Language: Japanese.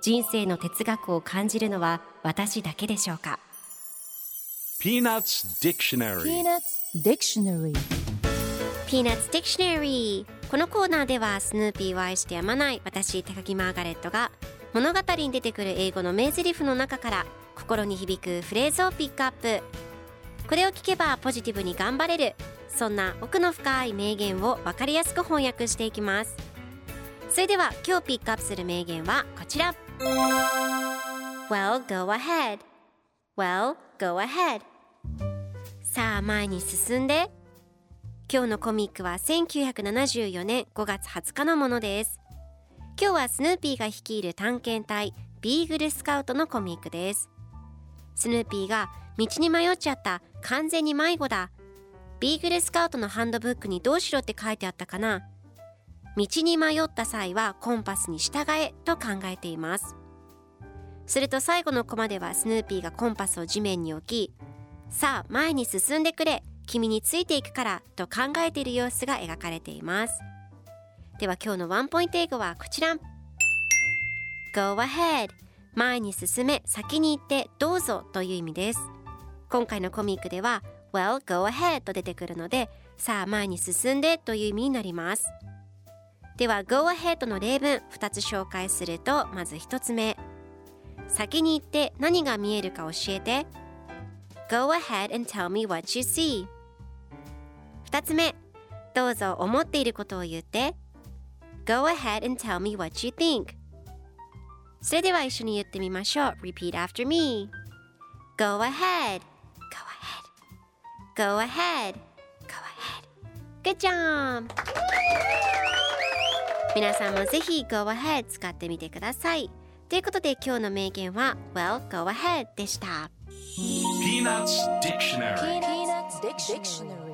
人生の哲学を感じるのは私だけでしょうか？Peanuts Dictionary. Peanuts Dictionary. Peanuts Dictionary. このコーナーではスヌーピーを愛してやまない私高木マーガレットが物語に出てくる英語の名台詞の中から心に響くフレーズをピックアップ。これを聞けばポジティブに頑張れるそんな奥の深い名言を分かりやすく翻訳していきます。それでは今日ピックアップする名言はこちら Well, go ahead. Well, go ahead. さあ前に進んで。今日のコミックは1974年5月20日のものです。今日はスヌーピーが率いる探検隊ビーグルスカウトのコミックです。スヌーピーが道に迷っちゃった完全に迷子だ。ビーグルスカウトのハンドブックにどうしろって書いてあったかな？道に迷った際はコンパスに従えと考えています。すると最後のコマではスヌーピーがコンパスを地面に置きさあ前に進んでくれ君についていくからと考えている様子が描かれています。では今日のワンポイント英語はこちら。Go ahead. 前に進め先に行ってどうぞという意味です。今回のコミックでは Well go ahead と出てくるのでさあ前に進んでという意味になります。では Go ahead の例文2つ紹介するとまず1つ目先に行って何が見えるか教えて Go ahead and tell me what you see 2つ目どうぞ思っていることを言って Go ahead and tell me what you think それでは一緒に言ってみましょう Repeat after me Go ahead Go ahead Go ahead Go ahead Good job 皆さんもぜひ Go ahead 使ってみてくださいということで今日の名言は Well go ahead でした Peanuts Dictionary Peanuts Dictionary